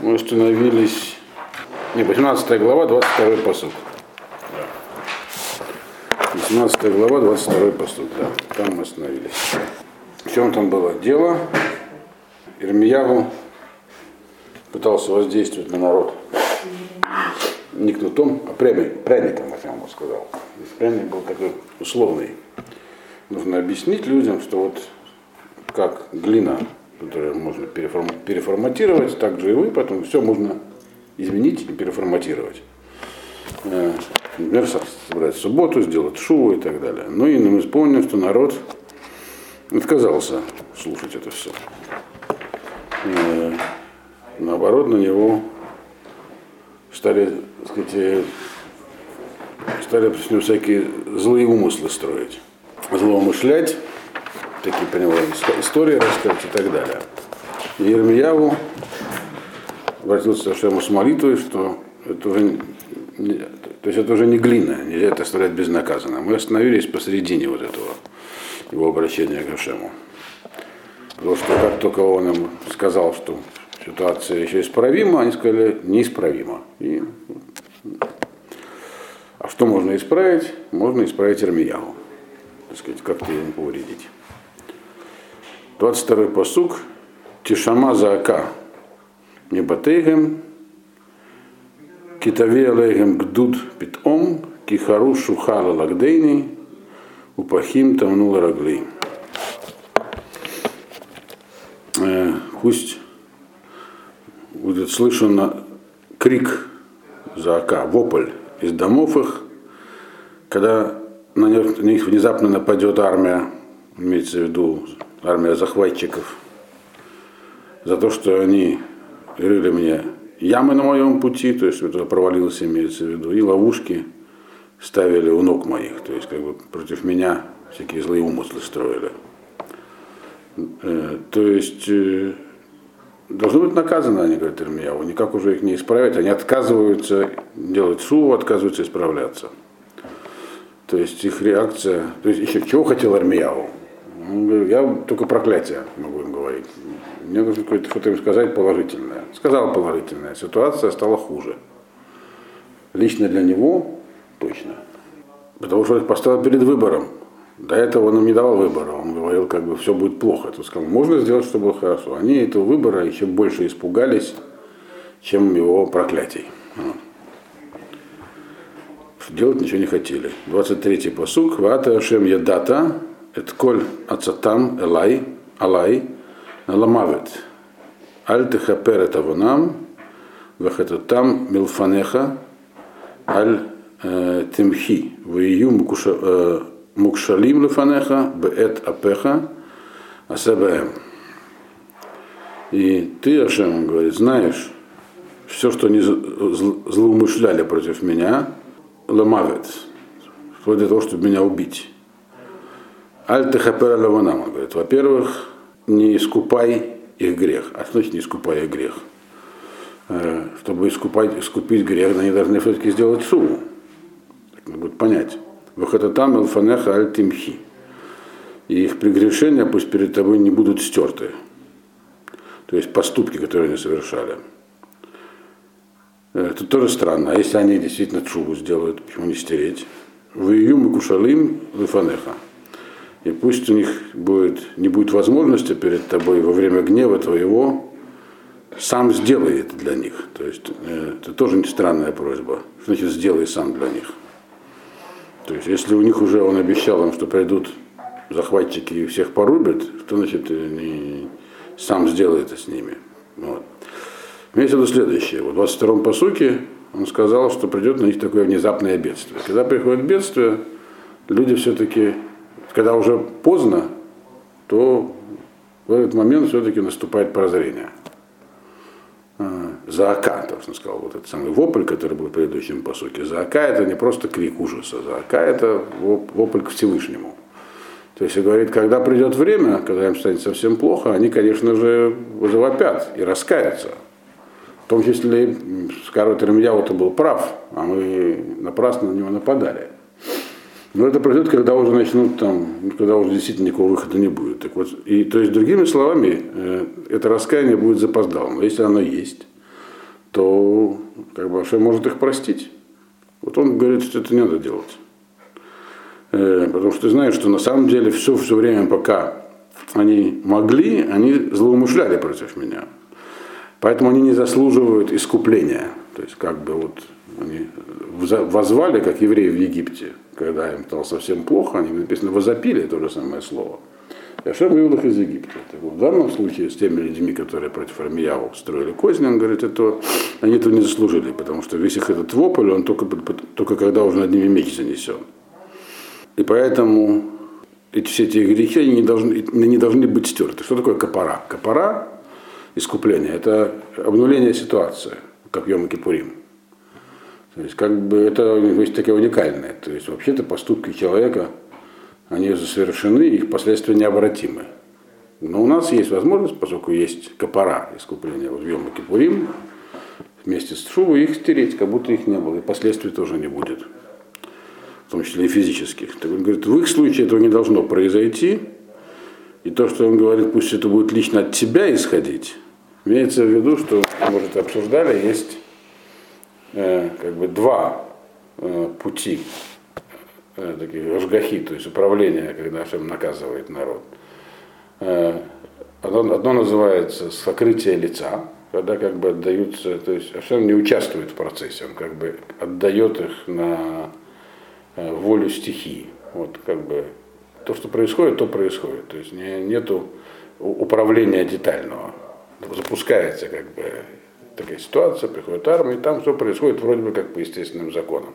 Мы остановились... Не, 18 глава, 22 посуд. 18 глава, 22 посуд, да. Там мы остановились. В чем там было дело? Ирмияву пытался воздействовать на народ. Не кнутом, а пряник, пряником, я ему сказал. Пряник был такой условный. Нужно объяснить людям, что вот как глина, которую можно переформ, переформатировать, так же и вы, потом все можно изменить и переформатировать. Э, например, собрать субботу, сделать шоу и так далее. Ну и мы вспомним, что народ отказался слушать это все. И, наоборот, на него стали, так сказать, стали с ним всякие злые умыслы строить, злоумышлять, такие, понимаю, истории рассказать и так далее. И Ермияву обратился к Шему с молитвой, что это уже не, то есть это уже не глина, нельзя это оставлять безнаказанно. Мы остановились посередине вот этого его обращения к Ашему. Потому что как только он им сказал, что ситуация еще исправима, они сказали неисправима. И, а что можно исправить? Можно исправить Ирмиягу. Так сказать, как-то ему повредить. 22 посук. Тишама заака. Небатейгем. Китави алейгем гдуд питом. Кихару шухала лагдейни. Упахим тамнула рагли. Э, пусть будет слышен крик заака, вопль из домов их, когда на них внезапно нападет армия, имеется в виду армия захватчиков, за то, что они рыли мне ямы на моем пути, то есть это провалился, имеется в виду, и ловушки ставили у ног моих, то есть как бы против меня всякие злые умыслы строили. Э, то есть э, должны быть наказаны, они говорят Ирмияу, никак уже их не исправить, они отказываются делать шуву, отказываются исправляться. То есть их реакция, то есть еще чего хотел Армияу? Я только проклятие могу им говорить. Мне нужно что-то им сказать положительное. Сказал положительное. Ситуация стала хуже. Лично для него точно. Потому что их поставил перед выбором. До этого он им не давал выбора. Он говорил, как бы все будет плохо. То сказал, можно сделать, чтобы было хорошо. Они этого выбора еще больше испугались, чем его проклятий. Делать ничего не хотели. 23-й посук. Вата Ашем Ядата, это коль ацатам элай, алай, наламавит. Аль техапер это вонам, там милфанеха, аль В вию мукшалим лифанеха, беэт апеха, асабаем. И ты, Ашем, говорит, знаешь, все, что они злоумышляли против меня, ламавит, вплоть до того, чтобы меня убить. Аль-Техапер Лаванам, он говорит, во-первых, не искупай их грех. А значит не искупай их грех? Э, чтобы искупать, искупить грех, они должны все-таки сделать сумму. Так надо будет понять. Вахататам Элфанеха Аль-Тимхи. И их прегрешения пусть перед тобой не будут стерты. То есть поступки, которые они совершали. Это тоже странно. А если они действительно чубу сделают, почему не стереть? В июме кушалим лифанеха и пусть у них будет, не будет возможности перед тобой во время гнева твоего, сам сделай это для них. То есть э, это тоже не странная просьба. Что значит сделай сам для них? То есть если у них уже он обещал им, что придут захватчики и всех порубят, что значит не, сам сделай это с ними. Вот. Имеется в виду следующее. В 22-м посуке он сказал, что придет на них такое внезапное бедствие. Когда приходит бедствие, люди все-таки когда уже поздно, то в этот момент все-таки наступает прозрение. А, Заака, то, что сказал, вот этот самый вопль, который был в предыдущем посуке. Заака это не просто крик ужаса, Заака это вопль к Всевышнему. То есть, говорит, когда придет время, когда им станет совсем плохо, они, конечно же, завопят и раскаются. В том числе, скажут, Ремьяу-то был прав, а мы напрасно на него нападали. Но это произойдет, когда уже начнут там, когда уже действительно никакого выхода не будет. Так вот, и, то есть, другими словами, э, это раскаяние будет запоздалым. Но если оно есть, то как бы Ашем может их простить. Вот он говорит, что это не надо делать. Э, потому что ты знаешь, что на самом деле все, все время, пока они могли, они злоумышляли против меня. Поэтому они не заслуживают искупления. То есть как бы вот они возвали, как евреи в Египте, когда им стало совсем плохо, они написано возопили, то же самое слово. И Ашем вывел их из Египта. Так вот, в данном случае с теми людьми, которые против Армияву строили козни, он говорит, это, они этого не заслужили, потому что весь их этот вопль, он только, только когда уже над ними меч занесен. И поэтому эти, все эти грехи они не должны, не должны быть стерты. Что такое капара? Капара, искупление, это обнуление ситуации, как Йом Кипурим. То есть как бы это вещь такая уникальная. То есть вообще-то поступки человека, они совершены, их последствия необратимы. Но у нас есть возможность, поскольку есть капара искупления в Йом Кипурим, вместе с Шувой их стереть, как будто их не было, и последствий тоже не будет в том числе и физических. Так он говорит, в их случае этого не должно произойти, и то, что он говорит, пусть это будет лично от тебя исходить, имеется в виду, что, может, обсуждали, есть как бы два э, пути э, такие ажгахи, то есть управления, когда Ашем наказывает народ. Э, одно, одно называется сокрытие лица, когда как бы отдаются, то есть Ашем не участвует в процессе, он как бы отдает их на Э, волю стихии. Вот как бы то, что происходит, то происходит. То есть не, нету управления детального. Запускается как бы такая ситуация, приходит армия, и там все происходит вроде бы как по естественным законам.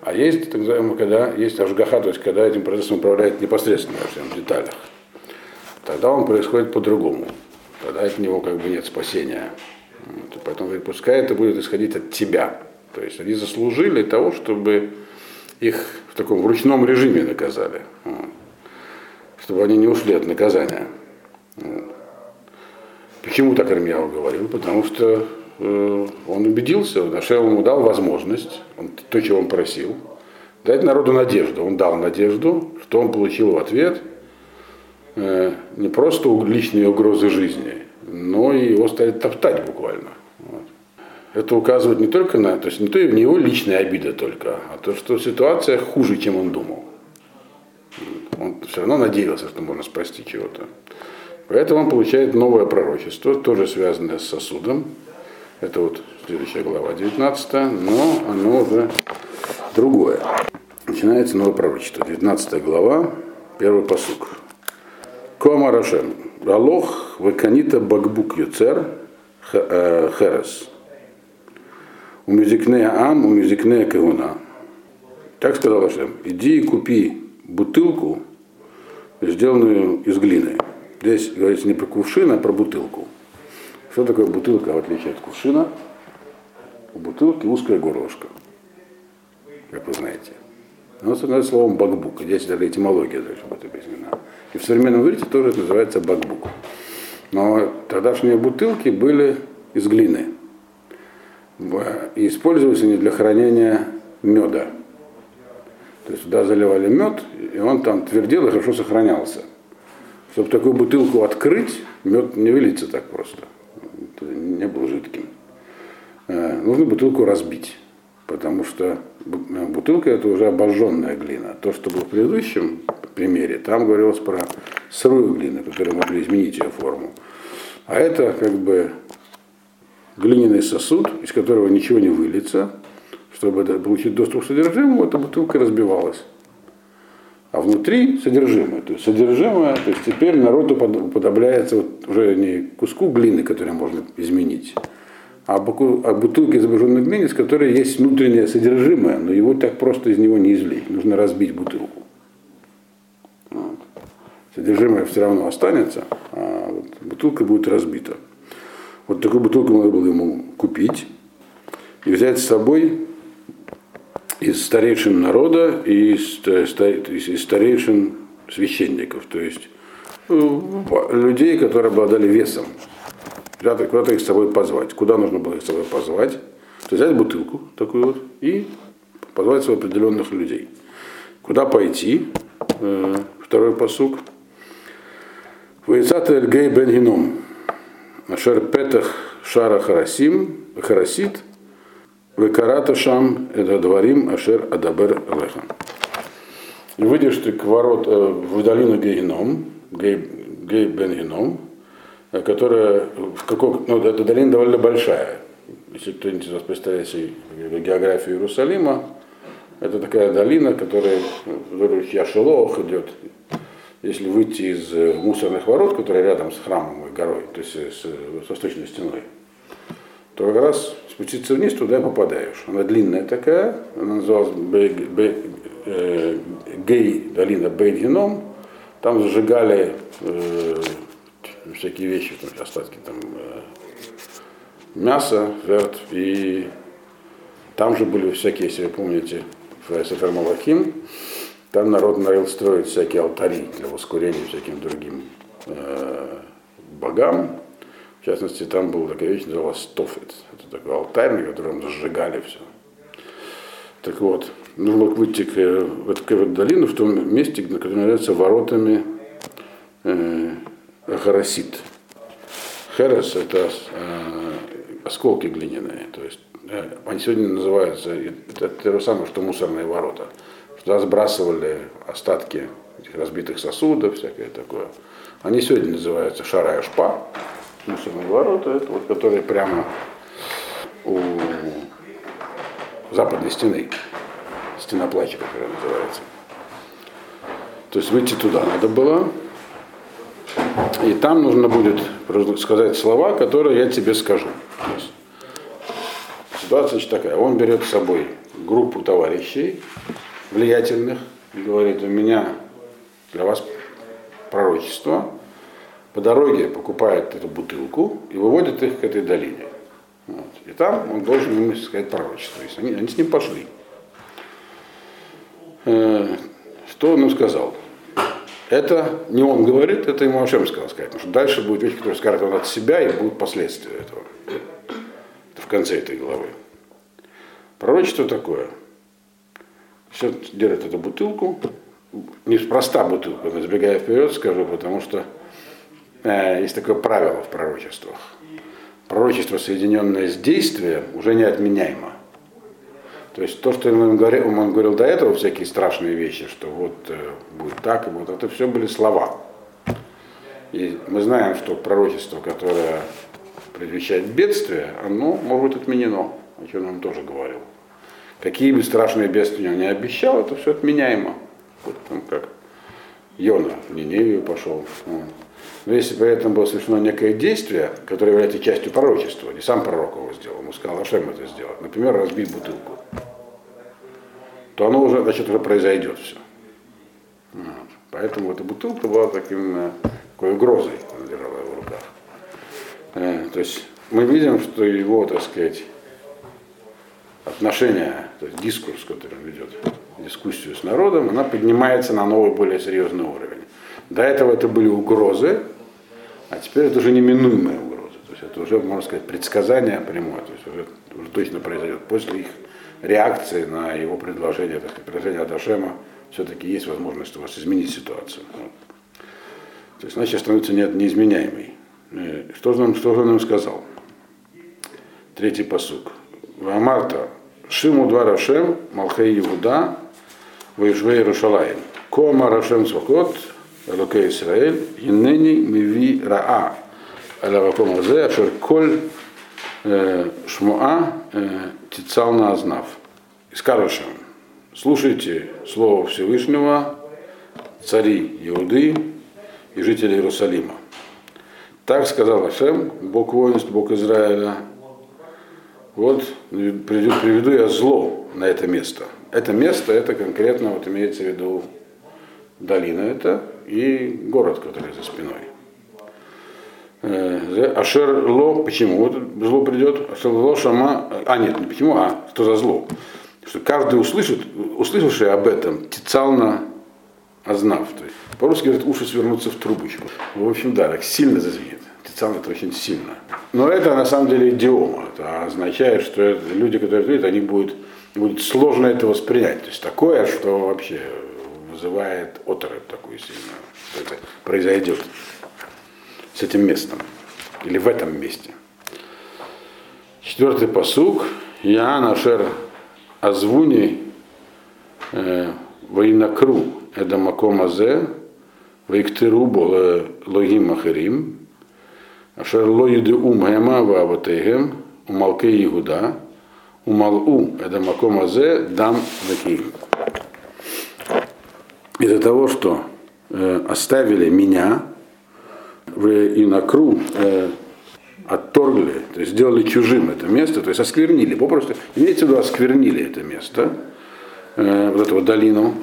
А есть, так называемый, когда есть ажгаха, то есть когда этим процессом управляет непосредственно во всем деталях. Тогда он происходит по-другому. Тогда от него как бы нет спасения. Поэтому говорит, пускай это будет исходить от тебя. То есть они заслужили того, чтобы их в таком ручном режиме наказали, вот, чтобы они не ушли от наказания. Вот. Почему так Армияу говорил? Потому что он убедился, Нашел ему дал возможность, он, то, чего он просил, дать народу надежду. Он дал надежду, что он получил в ответ э, не просто личные угрозы жизни, но и его стали топтать буквально это указывает не только на, то есть не, то, не его личная обида только, а то, что ситуация хуже, чем он думал. Он все равно надеялся, что можно спасти чего-то. Поэтому он получает новое пророчество, тоже связанное с сосудом. Это вот следующая глава 19, но оно уже другое. Начинается новое пророчество. 19 глава, первый посук. Кома Рашем. Алох веканита багбук юцер э, херес у ам, у мюзикне кагуна. Так сказал Ашем, иди и купи бутылку, сделанную из глины. Здесь говорится не про кувшин, а про бутылку. Что такое бутылка, в отличие от кувшина? У бутылки узкое горлышко, как вы знаете. Оно становится словом бакбук. Здесь даже этимология должна быть объяснена. И в современном иврите тоже это называется бакбук. Но тогдашние бутылки были из глины и использовались они для хранения меда. То есть туда заливали мед, и он там твердел и хорошо сохранялся. Чтобы такую бутылку открыть, мед не выльется так просто. Не был жидким. Э, нужно бутылку разбить, потому что бутылка это уже обожженная глина. То, что было в предыдущем примере, там говорилось про сырую глину, которая могли изменить ее форму. А это как бы глиняный сосуд, из которого ничего не выльется, чтобы получить доступ к содержимому, эта бутылка разбивалась. А внутри содержимое. То есть содержимое, то есть теперь народу подобляется вот уже не куску глины, который можно изменить, а, а бутылке изображенной глины, с которой есть внутреннее содержимое, но его так просто из него не излить. Нужно разбить бутылку. Вот. Содержимое все равно останется, а вот бутылка будет разбита. Вот такую бутылку надо было ему купить и взять с собой из старейшин народа и из, из старейшин священников, то есть э, людей, которые обладали весом. Куда-то, куда их с собой позвать. Куда нужно было их с собой позвать? То взять бутылку такую вот и позвать своих определенных людей. Куда пойти? Э, второй посук. Вейцат Эльгей Бен Гином. Ашер Шара Харасим, Харасит, Векарата Шам, это дворим Ашер Адабер Леха. И выйдешь ты к ворот, э, в долину Гейном, Гей, Гей Бен Геном, э, которая, в каком, ну, эта долина довольно большая. Если кто-нибудь из вас представляет себе географию Иерусалима, это такая долина, которая вдоль Яшелох идет. Если выйти из э, мусорных ворот, которые рядом с храмом и горой, то есть с, с восточной стеной, то как раз спуститься вниз, туда и попадаешь. Она длинная такая, она называлась Бей, э, Гей, долина Бейдгеном. Там зажигали э, всякие вещи, там, остатки там, э, мяса, верт, и там же были всякие, если вы помните, в Сефер Малахим, там народ налил строить всякие алтари для воскурения всяким другим э, богам. В частности, там была такая вещь, называлась Тофет. Это такой алтарь, на котором зажигали все. Так вот, нужно выйти к, в эту, долину в том месте, на котором является воротами э, Харасит. Херес это э, осколки глиняные. То есть э, они сегодня называются, это то же самое, что мусорные ворота. Туда сбрасывали остатки разбитых сосудов, всякое такое. Они сегодня называются шара и шпа, мусорные ворота, это вот, которые прямо у западной стены, стена плача, которая называется. То есть выйти туда надо было, и там нужно будет сказать слова, которые я тебе скажу. Ситуация значит, такая. Он берет с собой группу товарищей влиятельных и говорит, у меня для вас пророчество. По дороге покупает эту бутылку и выводит их к этой долине. Вот. И там он должен им сказать пророчество. Если они, они с ним пошли. Э, что он им сказал? Это не он говорит, это ему Ашем сказал сказать. Потому что дальше будет вещь, которая скажет он от себя, и будут последствия этого. Это в конце этой главы. Пророчество такое. Все держит эту бутылку. Неспроста бутылку, но забегая вперед, скажу, потому что есть такое правило в пророчествах. Пророчество, соединенное с действием, уже неотменяемо. То есть то, что он говорил, он говорил до этого, всякие страшные вещи, что вот э, будет так, и вот это все были слова. И мы знаем, что пророчество, которое предвещает бедствие, оно может быть отменено, о чем он тоже говорил. Какие бы страшные бедствия он не обещал, это все отменяемо. Вот там как Йона в Ниневию пошел. Но если при этом было совершено некое действие, которое является частью пророчества, не сам пророк его сделал, ему сказал Ашем это сделать, например, разбить бутылку, то оно уже, значит, уже произойдет все. Вот. Поэтому эта бутылка была таким, э, такой угрозой, она держала его в руках. Э, то есть мы видим, что его, так сказать, отношение, то есть дискурс, который он ведет, дискуссию с народом, она поднимается на новый, более серьезный уровень. До этого это были угрозы, а теперь это уже неминуемые угрозы. То есть это уже, можно сказать, предсказание прямое, то есть уже, уже точно произойдет. После их реакции на его предложение, так сказать, предложение Адашема, все-таки есть возможность у вас изменить ситуацию. Вот. То есть, значит, становится не, неизменяемой. Э, что же, он, что же он им сказал? Третий посук. Вамарта, Шиму два Рашем, Малхей Иуда, Ваишвей Иерушалаем. Кома Рашем Свахот, Элокей Исраэль, Иннени Миви Раа, Алаваком Азе, Ашер Коль э, Шмуа Тицал на Азнав. И скажешь им, слушайте слово Всевышнего, цари Иуды и жители Иерусалима. Так сказал Ашем, Бог воинств, Бог Израиля. Вот приведу я зло на это место. Это место, это конкретно вот имеется в виду долина это и город, который за спиной. Э, Ашер ло, почему вот зло придет? Ашер ло шама, а нет, не почему, а что за зло? Что каждый услышит, услышавший об этом, тицално ознав. То есть, по-русски говорят, уши свернутся в трубочку. В общем, да, так сильно зазвенит. Тицално это очень сильно. Но это на самом деле идиома. Это означает, что это, люди, которые это видят, они будут, будет сложно это воспринять. То есть такое, что вообще вызывает оторопь такую сильную. Это произойдет с этим местом или в этом месте. Четвертый посук. Я нашер Азвуни э, Вайнакру Эдамаком Азе Вайктыру Логим Ахарим Ашер Ло Юдеум Гема Ваватегем Умалке Игуда Умалу Эдамаком Азе Дам Наким. Из-за того, что э, оставили меня в Инакру, э, отторгли, то есть сделали чужим это место, то есть осквернили, попросту, имеется в виду осквернили это место, э, вот эту вот долину,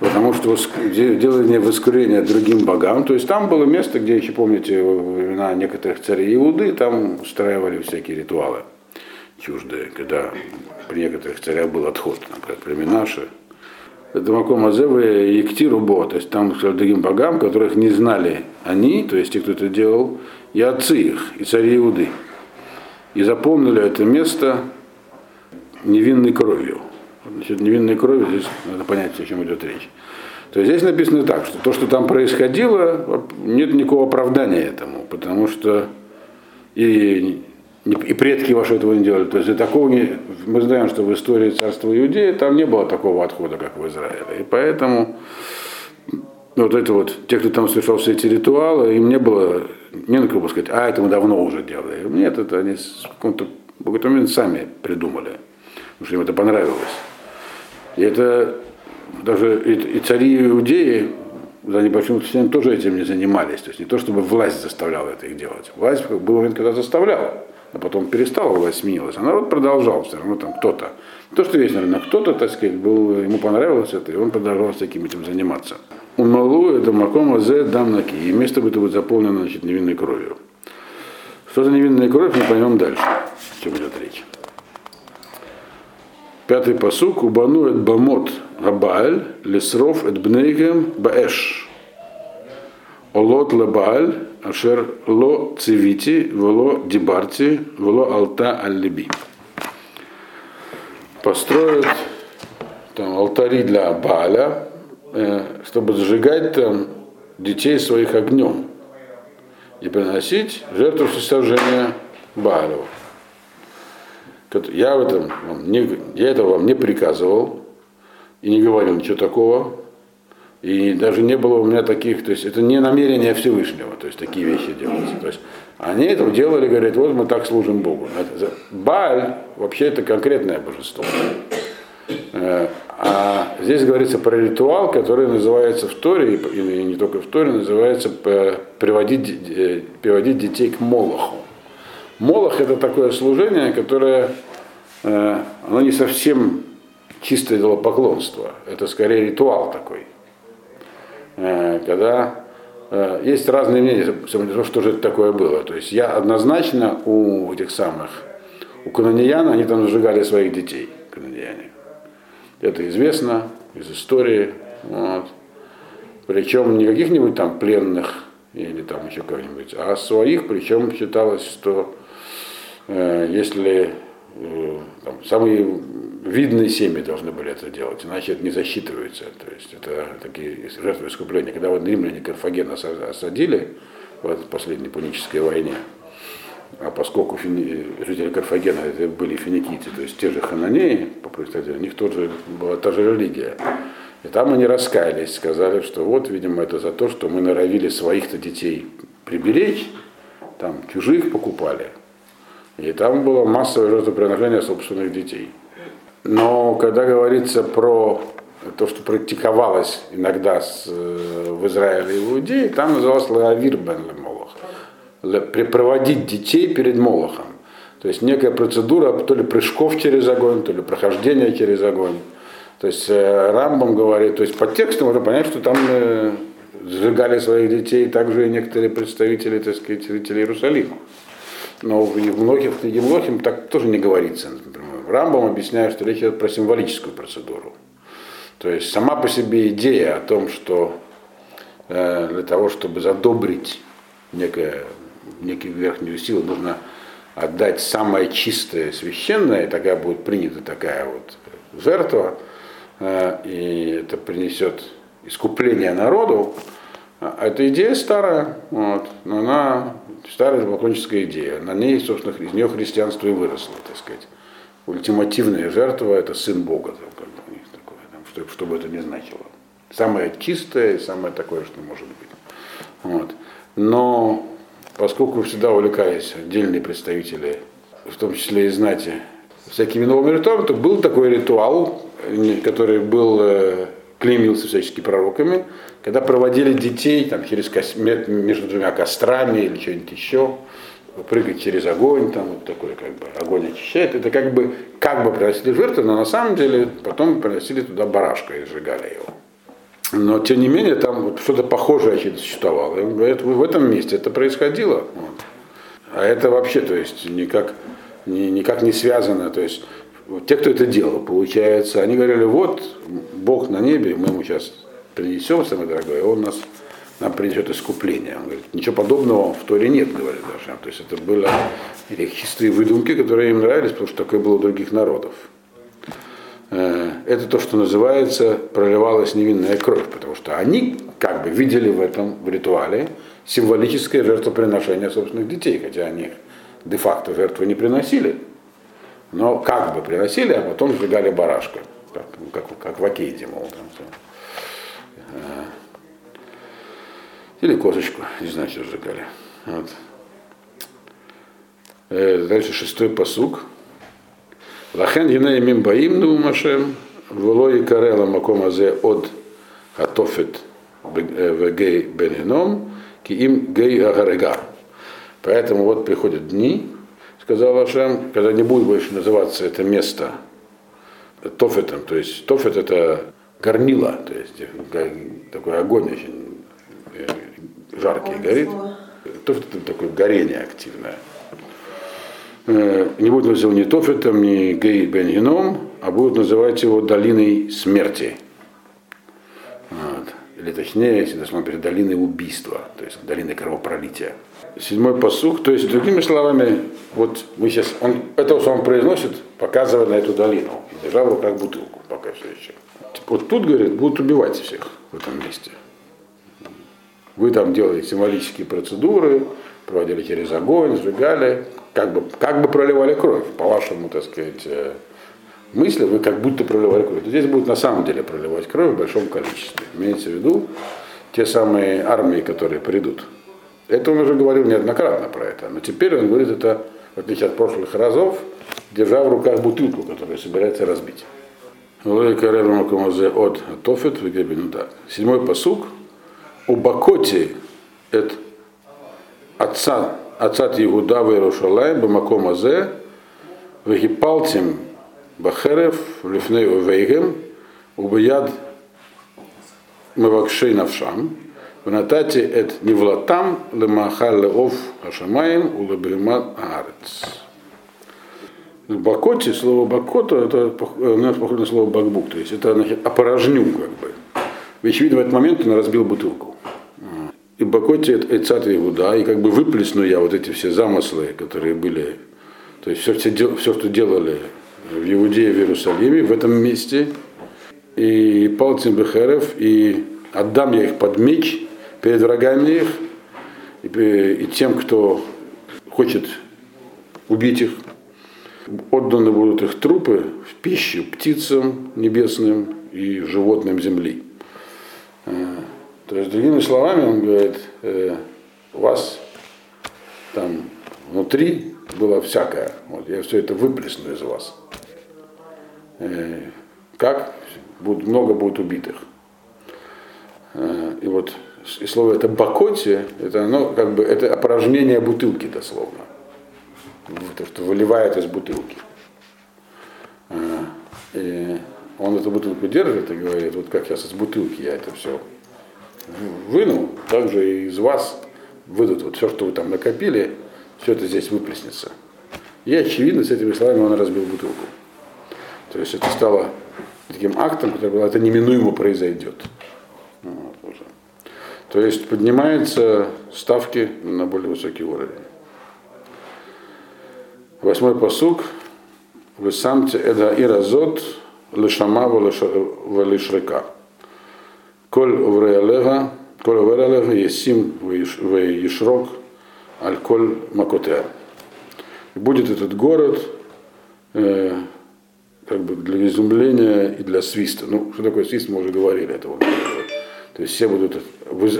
потому что делали воскурение другим богам, то есть там было место, где еще, помните, времена некоторых царей Иуды, там устраивали всякие ритуалы чуждые, когда при некоторых царях был отход, например, при Минаше, это Маком Бо, то есть там к другим богам, которых не знали они, то есть те, кто это делал, и отцы их, и цари Иуды. И запомнили это место невинной кровью. Значит, невинной кровью, здесь надо понять, о чем идет речь. То есть здесь написано так, что то, что там происходило, нет никакого оправдания этому, потому что и, и предки ваши этого не делали. То есть такого не, мы знаем, что в истории царства Иудеи там не было такого отхода, как в Израиле. И поэтому вот это вот, те, кто там совершал все эти ритуалы, им не было, не на кого сказать, а это мы давно уже делали. Нет, это они в каком-то, в какой-то момент сами придумали, потому что им это понравилось. И это даже и, и цари иудеи за небольшим исключением тоже этим не занимались. То есть не то, чтобы власть заставляла это их делать. Власть был момент, когда заставляла, а потом перестала, власть сменилась. А народ продолжал все равно там кто-то. То, что есть, наверное, кто-то, так сказать, был, ему понравилось это, и он продолжал всяким этим заниматься. Умалу это макома зе дамнаки. И место это будет заполнено значит, невинной кровью. Что за невинная кровь, мы поймем дальше, о чем идет речь. Пятый посук. Убану эт бамот габааль лесров эт бнейгем баэш. Олот лебааль ашер ло цивити вело дибарти вело алта аль-либи. Построят там алтари для Бааля, э, чтобы зажигать там детей своих огнем и приносить жертву всесожжения Баалю. Я, в этом не, я этого вам не приказывал и не говорил ничего такого. И даже не было у меня таких, то есть это не намерение Всевышнего, то есть такие вещи делаются. То есть они это делали, говорят, вот мы так служим Богу. Баль вообще это конкретное божество. Э, а здесь говорится про ритуал, который называется в Торе, и не только в Торе, называется приводить, э, приводить детей к Молоху. Молох это такое служение, которое э, оно не совсем чистое поклонство, это скорее ритуал такой. Э, когда э, есть разные мнения, что же это такое было. То есть я однозначно у этих самых, у канониян, они там сжигали своих детей, канонияне. Это известно из истории. Вот. Причем не каких-нибудь там пленных или там еще кого-нибудь, а своих, причем считалось, что если э, там, самые видные семьи должны были это делать, иначе это не засчитывается. То есть это такие жертвы искупления. Когда вот римляне Карфаген осадили в последней пунической войне, а поскольку фини... жители Карфагена это были финикийцы, то есть те же хананеи, по происхождению, у них тоже была та же религия. И там они раскаялись, сказали, что вот, видимо, это за то, что мы норовили своих-то детей приберечь, там чужих покупали. И там было массовое жертвоприношение собственных детей. Но когда говорится про то, что практиковалось иногда с, э, в Израиле и в Иудее, там называлось лаавир бен молох. Проводить детей перед Молохом. То есть некая процедура то ли прыжков через огонь, то ли прохождения через огонь. То есть э, Рамбам говорит, то есть по тексту можно понять, что там э, сжигали своих детей также и некоторые представители, так сказать, жителей Иерусалима. Но в многих в книге Млохим так тоже не говорится. Например, Рамбам объясняет, что речь идет про символическую процедуру. То есть сама по себе идея о том, что э, для того, чтобы задобрить некое, некую верхнюю силу, нужно отдать самое чистое, священное, и тогда будет принята такая вот жертва, э, и это принесет искупление народу. А эта идея старая, вот, но она Старая поклонническая идея. На ней, собственно, из нее христианство и выросло, так сказать. Ультимативная жертва – это сын Бога, там, как бы, у них такое, там, что, что бы это ни значило. Самое чистое и самое такое, что может быть. Вот. Но поскольку всегда увлекались отдельные представители, в том числе и знати, всякими новыми ритуалами, то был такой ритуал, который был э, клеймился всячески пророками, когда проводили детей там, через кос... между двумя кострами или что-нибудь еще, прыгать через огонь, там вот такой как бы огонь очищает. Это как бы, как бы приносили жертву, но на самом деле потом приносили туда барашка и сжигали его. Но тем не менее там вот что-то похожее очевидно существовало. И он говорит, в этом месте это происходило. Вот. А это вообще, то есть, никак, ни, никак не связано. То есть, вот те, кто это делал, получается, они говорили, вот Бог на небе, мы ему сейчас принесем, самое дорогое, он нас нам принесет искупление. Он говорит, ничего подобного в Торе нет, говорит даже. То есть это были или чистые выдумки, которые им нравились, потому что такое было у других народов. Э, это то, что называется проливалась невинная кровь, потому что они как бы видели в этом в ритуале символическое жертвоприношение собственных детей, хотя они де-факто жертвы не приносили, но как бы приносили, а потом сжигали барашка, как, ну, как, как в Акейде, мол, там, там. Э, или косточку, не знаю, что сжигали. Вот. Э, дальше шестой посук. Лахен Гинея Мимбаим Нумашем, Влой Карела Макомазе от Атофет Вегей Бенином, Киим Гей Агарега. Поэтому вот приходят дни, сказал Ашем, когда не будет больше называться это место тофетом, то есть тофет это горнило, то есть такой огонь очень э, жаркий горит. Тофет это такое горение активное. Э, не будут называть ни Тофетом, ни Гей Бен а будут называть его долиной смерти. Вот. Или точнее, если смотреть, долиной убийства, то есть долиной кровопролития. Седьмой посух, то есть другими словами, вот мы сейчас, он, это, он произносит, показывая на эту долину, держал в руках бутылку, пока все еще. Вот тут, говорит, будут убивать всех в этом месте. Вы там делали символические процедуры, проводили через огонь, сжигали, как бы, как бы проливали кровь, по вашему, так сказать, э, мысли, вы как будто проливали кровь. Здесь будут на самом деле проливать кровь в большом количестве. Имеется в виду те самые армии, которые придут. Это он уже говорил неоднократно про это. Но теперь он говорит это, в отличие от прошлых разов, держа в руках бутылку, которую собирается разбить. от Тофет Седьмой посук. У Бакоти это отца Ацат Иуда в Иерушалаем, Бамаком Азе, Бахерев, Лифней Вейгем, Убияд Мевакшей Навшам, Ванатати эт Невлатам, Лемахал Леов Ашамаем, Улабримат Арец. В Бакоте, слово Бакота, это у нас похоже на слово бакбук, то есть это значит, опорожню как бы. Ведь, видно, в этот момент он разбил бутылку и Бакоте Эцат Иуда, и как бы выплесну я вот эти все замыслы, которые были, то есть все, все, все что делали в Иудее, в Иерусалиме, в этом месте, и Палцин Бехерев, и отдам я их под меч перед врагами их, и, и тем, кто хочет убить их, отданы будут их трупы в пищу птицам небесным и животным земли. То есть, другими словами, он говорит, э, у вас там внутри было всякое. Вот, я все это выплесну из вас. Э, как? Будет, много будет убитых. Э, и вот и слово это бакоти, это оно как бы это опорожнение бутылки дословно. То, что выливает из бутылки. Э, и он эту бутылку держит и говорит, вот как сейчас из бутылки я это все вынул, также и из вас выйдут вот все, что вы там накопили, все это здесь выплеснется. И очевидно, с этими словами он разбил бутылку. То есть это стало таким актом, который был, это неминуемо произойдет. То есть поднимаются ставки на более высокий уровень. Восьмой посук. Вы самте эда иразот лишама валишрека. Коль увреалега, коль увреалега есим вейшрок Аль-Коль Макотер. И будет этот город э, как бы для изумления и для свиста. Ну, что такое свист, мы уже говорили, это вот. То есть все будут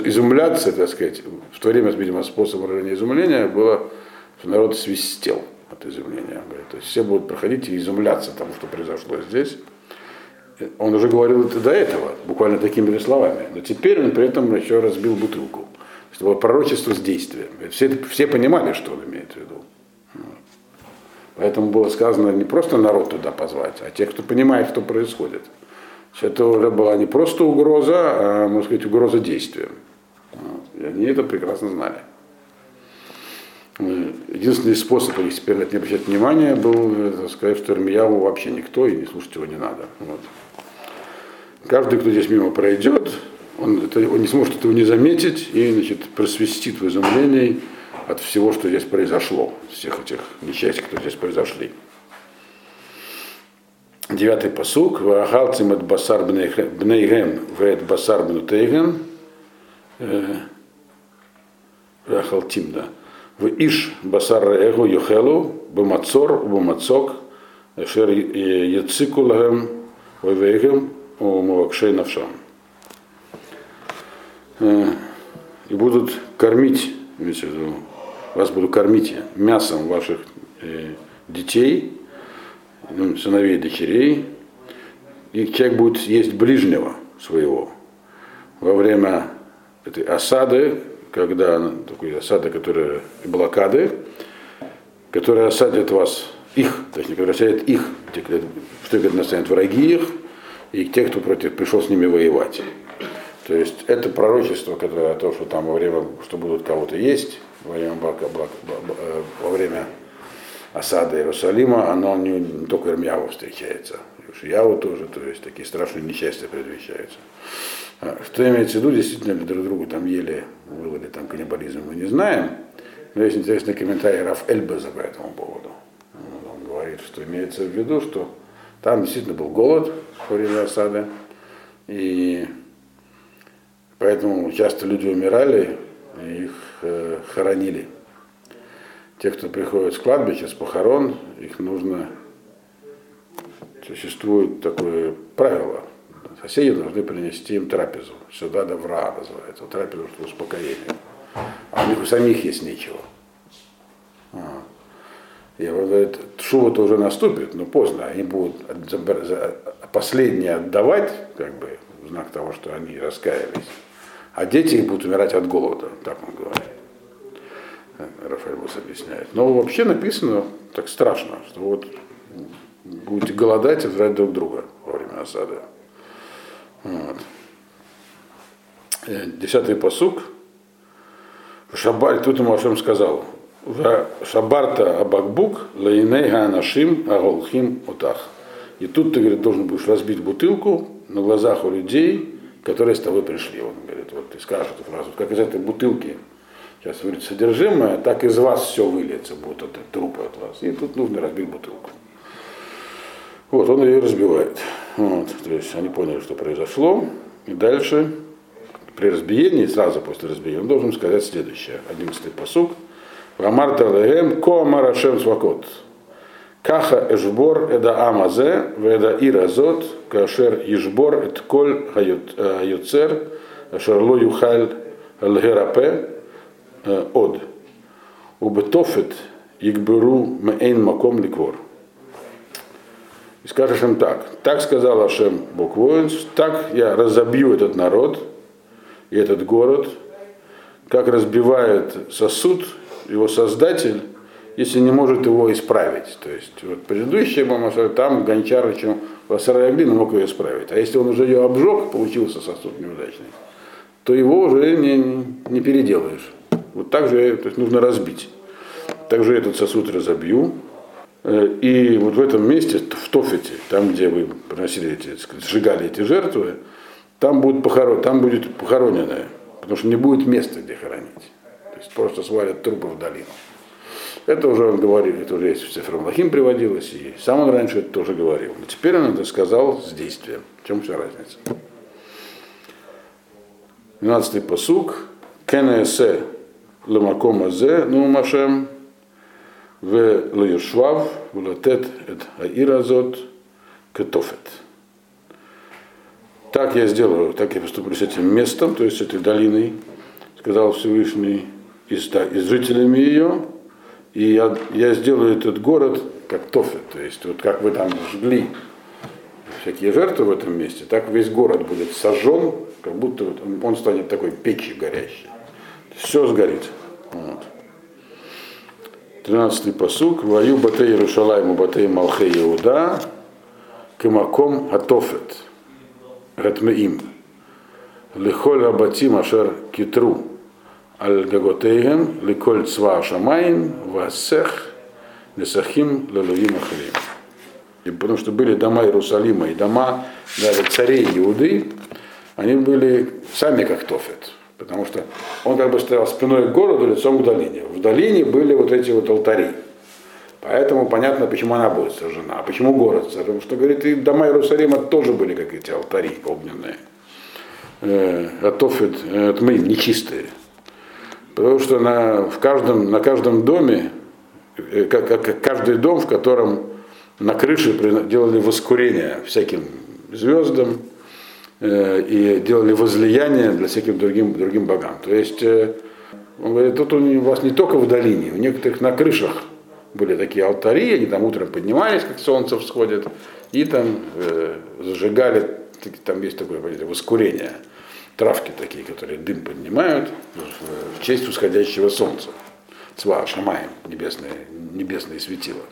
изумляться, так сказать. В то время, видимо, способ выражения изумления было, что народ свистел от изумления. То есть все будут проходить и изумляться тому, что произошло здесь. Он уже говорил это до этого, буквально такими же словами. Но теперь он при этом еще разбил бутылку. Это было пророчество с действием. Все, все понимали, что он имеет в виду. Поэтому было сказано не просто народ туда позвать, а тех, кто понимает, что происходит. Это уже была не просто угроза, а, можно сказать, угроза действием. И они это прекрасно знали. Единственный способ, если теперь на это не обращать внимания, был сказать, что Ирмияву вообще никто, и не слушать его не надо. Вот. Каждый, кто здесь мимо пройдет, он, это, он не сможет этого не заметить и значит, просвистит в изумлении от всего, что здесь произошло, всех этих несчастий, которые здесь произошли. Девятый посук. Вахалцим от басар бнейгем вет басар бнутейгем. Вахалтим, да. В иш басар эго юхелу, бамацор, бамацок, эшер яцику лагем, вейвейгем, умавакшей навшам. И будут кормить, имеется в виду, вас буду кормить мясом ваших э, детей, сыновей и дочерей, и человек будет есть ближнего своего во время этой осады, когда такой осады, которая блокады, которая осадит вас, их, точнее, которая осадит их, те, что когда настанет враги их, и те, кто против пришел с ними воевать. То есть это пророчество, которое то, что там во время, что будут кого-то есть, во время, э, во время осады Иерусалима, оно не, не только Ирмьяву встречается, Яву тоже, то есть такие страшные несчастья предвещаются. А, что имеется в виду, действительно ли друг другу там ели, был ли там каннибализм, мы не знаем. Но есть интересный комментарий Раф Эльбеза по этому поводу. Он говорит, что имеется в виду, что там действительно был голод во время осады, и поэтому часто люди умирали, их э, хоронили. Те, кто приходит с кладбища, с похорон, их нужно... Существует такое правило. Соседи должны принести им трапезу. Сюда добра называется. Трапезу, что успокоение. А у них у самих есть нечего. А. Я говорю, шува-то уже наступит, но поздно. Они будут последние отдавать, как бы, в знак того, что они раскаялись. А дети будут умирать от голода, так он говорит. Рафаэль Бус объясняет. Но вообще написано так страшно, что вот будете голодать и жрать друг друга во время осады. Вот. Э, десятый посук. Шабар, тут ему Ашем сказал, Шабарта Абакбук, Лаиней Ганашим, Аголхим Утах. И тут ты, говорит, должен будешь разбить бутылку на глазах у людей, которые с тобой пришли. Он говорит, вот ты скажешь эту фразу, как из этой бутылки сейчас говорит содержимое, так из вас все выльется, будет от трупы от вас. И тут нужно разбить бутылку. Вот, он ее разбивает. Вот, то есть они поняли, что произошло. И дальше, при разбиении, сразу после разбиения, он должен сказать следующее. Одиннадцатый посук. Рамарта легем ко марашем свакот. Каха эшбор эда амазе, веда иразот, кашер ишбор эт коль хаюцер, шарло юхаль лгерапе од. Убетофет игберу мейн маком ликвор. И скажешь им так, так сказал Ашем Бог воинств, так я разобью этот народ и этот город, как разбивает сосуд его создатель, если не может его исправить. То есть вот предыдущая мама, там гончар, чем Васарая глина мог ее исправить. А если он уже ее обжег, получился сосуд неудачный, то его уже не, не переделаешь. Вот так же то есть нужно разбить. Также этот сосуд разобью. Э, и вот в этом месте, в Тофете, там, где вы приносили эти, сжигали эти жертвы, там, будут похорон, там будет похороненное, потому что не будет места, где хоронить. То есть просто свалят трупы в долину. Это уже он говорил, это уже есть в Цифрамлахим приводилось, и сам он раньше это тоже говорил. Но теперь он это сказал с действием. В чем вся разница? 12-й посук. Кенесе למקום הזה, נו השם, וליושביו, ולתת את העיר הזאת כתופת. Так я сделаю, так я поступлю с этим местом, то есть этой долиной, сказал Всевышний, и с, и с жителями ее, и я, я сделаю этот город как тофет, то есть вот как вы там жгли всякие жертвы в этом месте, так весь город будет сожжен, как будто он станет такой печью горящей. Все сгорит. Вот. 13 посук. Ваю батей Иерушалайму батей Малхе Иуда кемаком атофет. Ратмеим. Лихоль рабатим ашер китру. Аль гаготейгем ликоль цва шамаин васех лесахим лалуим ахрим. И потому что были дома Иерусалима и дома даже царей Иуды, они были сами как Тофет. Потому что он как бы стоял спиной к городу, лицом к долине. В долине были вот эти вот алтари. Поэтому понятно, почему она будет сожжена. А почему город? Потому что, говорит, и дома Иерусалима тоже были как эти алтари огненные. Э, Тофет, это мы нечистые. Потому что на, в каждом, на каждом доме, э, как, как каждый дом, в котором на крыше делали воскурение всяким звездам э, и делали возлияние для всяким другим, другим богам. То есть э, он говорит, тут у вас не только в долине, у некоторых на крышах были такие алтари, они там утром поднимались, как солнце всходит, и там э, зажигали, там есть такое понятие, воскурение, травки такие, которые дым поднимают в честь восходящего солнца. Цва Шамаем, небесные, небесные светила.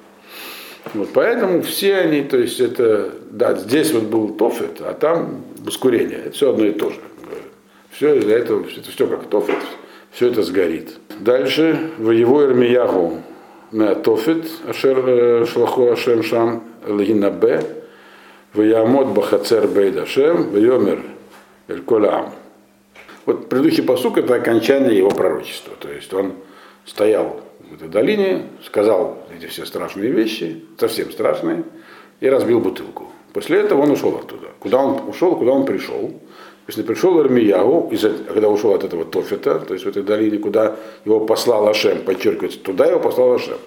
Вот поэтому все они, то есть это, да, здесь вот был тофет, а там ускорение. Это все одно и то же. Все из-за этого, это все как тофет, все это сгорит. Дальше в его Ирмиягу на тофет, ашер э, шлаху ашем шам лгинабе, в ямот бахацер бейд ашем, в йомер эль колям. Вот предыдущий посук это окончание его пророчества. То есть он стоял в этой долине, сказал эти все страшные вещи, совсем страшные, и разбил бутылку. После этого он ушел оттуда. Куда он ушел, куда он пришел? Если пришел Армиягу, когда ушел от этого Тофета, то есть в этой долине, куда его послал Ашем, подчеркивается, туда его послал Ашем.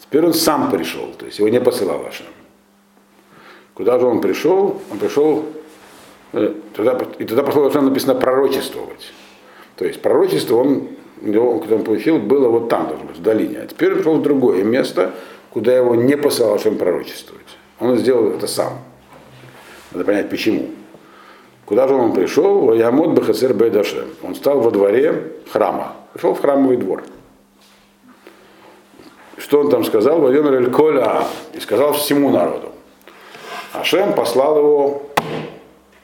Теперь он сам пришел, то есть его не посылал Ашем. Куда же он пришел? Он пришел, э, туда, и туда послал Ашем написано пророчествовать. То есть пророчество он его, когда он получил, было вот там, должно быть, в долине. А теперь он пришел в другое место, куда его не посылал чем пророчествовать. Он сделал это сам. Надо понять, почему. Куда же он пришел? Ямод Бахасер Бейдашем. Он стал во дворе храма. Пришел в храмовый двор. Что он там сказал? Вайомер Эль Коля. И сказал всему народу. Ашем послал его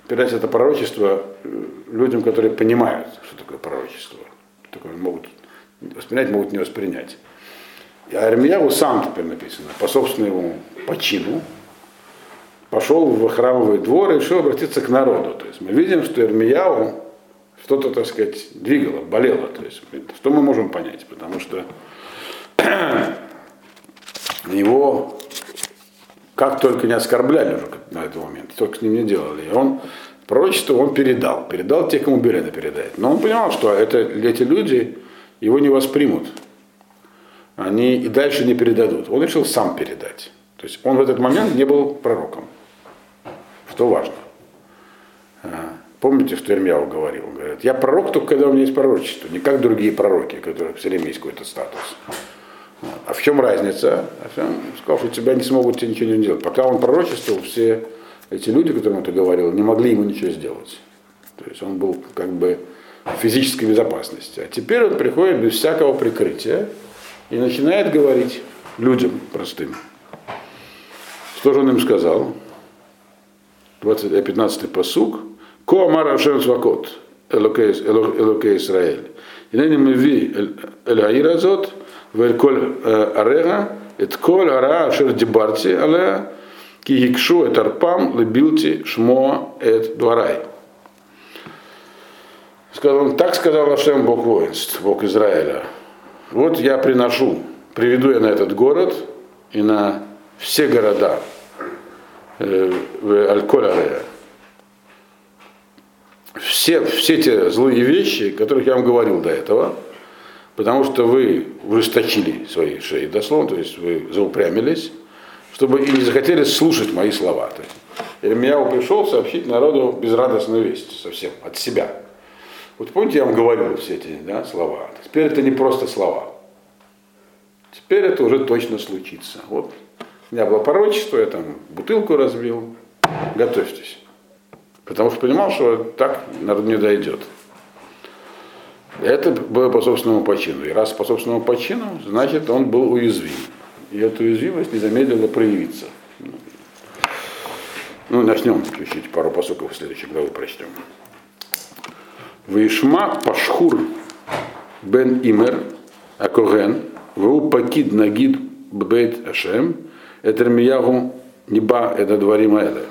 передать это пророчество людям, которые понимают, что такое пророчество такое могут воспринять, могут не воспринять. И Армияву сам теперь написано, по собственному почину, пошел в храмовый двор и решил обратиться к народу. То есть мы видим, что Ирмияву что-то, так сказать, двигало, болело. То есть, что мы можем понять? Потому что его как только не оскорбляли уже на этот момент, только с ним не делали. И он Пророчество он передал, передал те, кому Белена передает. Но он понимал, что это, эти люди его не воспримут. Они и дальше не передадут. Он решил сам передать. То есть он в этот момент не был пророком. Что важно. А, помните, что Ирмяу говорил? Он говорит, я пророк только когда у меня есть пророчество, не как другие пророки, у которых все время есть какой-то статус. А в чем разница? А он сказал, что тебя не смогут тебе ничего не делать. Пока он пророчествовал, все эти люди, которым это говорил, не могли ему ничего сделать. То есть он был как бы в физической безопасности. А теперь он приходит без всякого прикрытия и начинает говорить людям простым. Что же он им сказал? 20, 15 э, посуг. Ко амар Ашем Свакот, Элокей Исраэль. И ныне мы ви эль аир азот, вель коль э, арега, эт коль ара ашер дебарти алея, Кигикшу это арпам лебилти шмо эт дварай. Сказал, так сказал Ашем Бог воинств, Бог Израиля. Вот я приношу, приведу я на этот город и на все города э, в Аль-Коляре. Все, все те злые вещи, которых я вам говорил до этого, потому что вы ужесточили свои шеи дословно, то есть вы заупрямились, чтобы и не захотели слушать мои слова. То есть Ирмияу пришел сообщить народу безрадостную весть совсем, от себя. Вот помните, я вам говорил все эти да, слова. Теперь это не просто слова. Теперь это уже точно случится. Вот у меня было порочество, я там бутылку разбил. Готовьтесь. Потому что понимал, что так народ не дойдет. Это было по собственному почину. И раз по собственному почину, значит, он был уязвим. И эта уязвимость не замедлила проявиться. Ну, начнем учить пару посоков в следующей главе прочтем. Вишма Пашхур бен Имер Акоген Ву Пакид Нагид Бейт Ашем Этермиягу Неба это дворима это.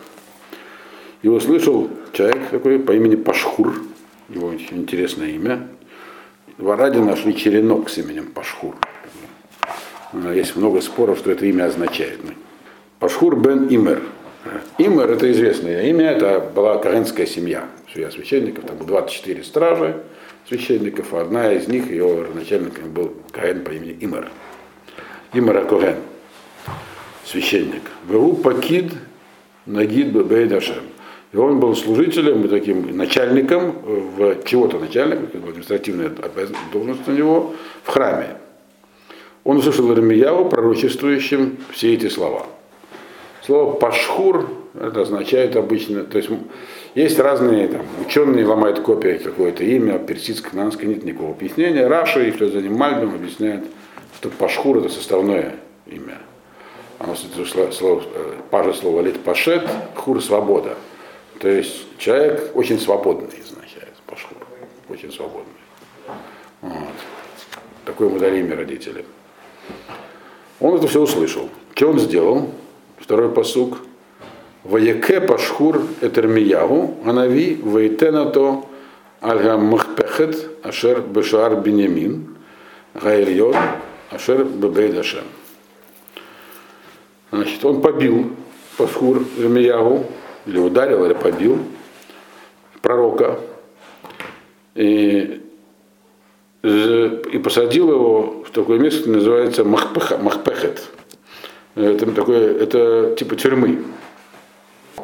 И услышал человек такой по имени Пашхур, его интересное имя. В Араде нашли черенок с именем Пашхур. Есть много споров, что это имя означает. Пашхур бен Имер. Имер это известное имя, это была каренская семья, семья священников, там было 24 стражи священников, а одна из них, ее начальником был Каин по имени Имер. Имер Коген, священник. Вегу Пакид Нагид Бейдашем. И он был служителем и таким начальником, в чего-то начальником, административная должность у него, в храме. Он услышал Ирмияву, пророчествующим все эти слова. Слово пашхур это означает обычно, то есть есть разные там, ученые ломают копии какое-то имя, персидское, канадское, нет никакого объяснения. Раша и вслед за ним Мальбим объясняет, что пашхур это составное имя. Оно слово, слово, паже слово лет пашет, хур свобода. То есть человек очень свободный означает пашхур, очень свободный. Вот. Такое ему дали имя родители. Он это все услышал. Что он сделал? Второй посук. Ваяке пашхур этермиягу, анави вейтенато альга махпехет ашер бешар бенямин, гаильон ашер бебейдашем. Значит, он побил пашхур Эрмиягу, или ударил, или побил пророка, и, и посадил его в такое место, называется Махпехет. Это, такое, это типа тюрьмы.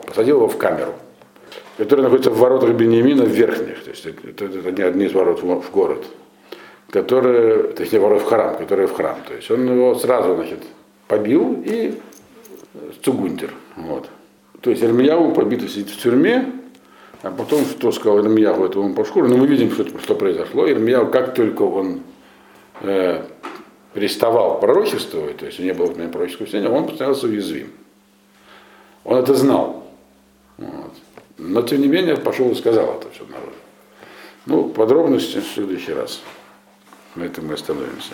Посадил его в камеру, которая находится в воротах Бениамина в верхних. То есть это, это не одни из ворот в, в город. Которые, точнее, ворот в храм, которые в храм. То есть он его сразу, значит, побил и цугундер. Вот. То есть Ирмияву побитый сидит в тюрьме, а потом, что сказал Ирмияву этому Пашхуру, но мы видим, что, что произошло. Ирмияву, как только он э, переставал пророчествовать, то есть у него было время пророческого чтения, он становился уязвим. Он это знал. Вот. Но тем не менее пошел и сказал это все народу. Ну, подробности в следующий раз. На этом мы остановимся.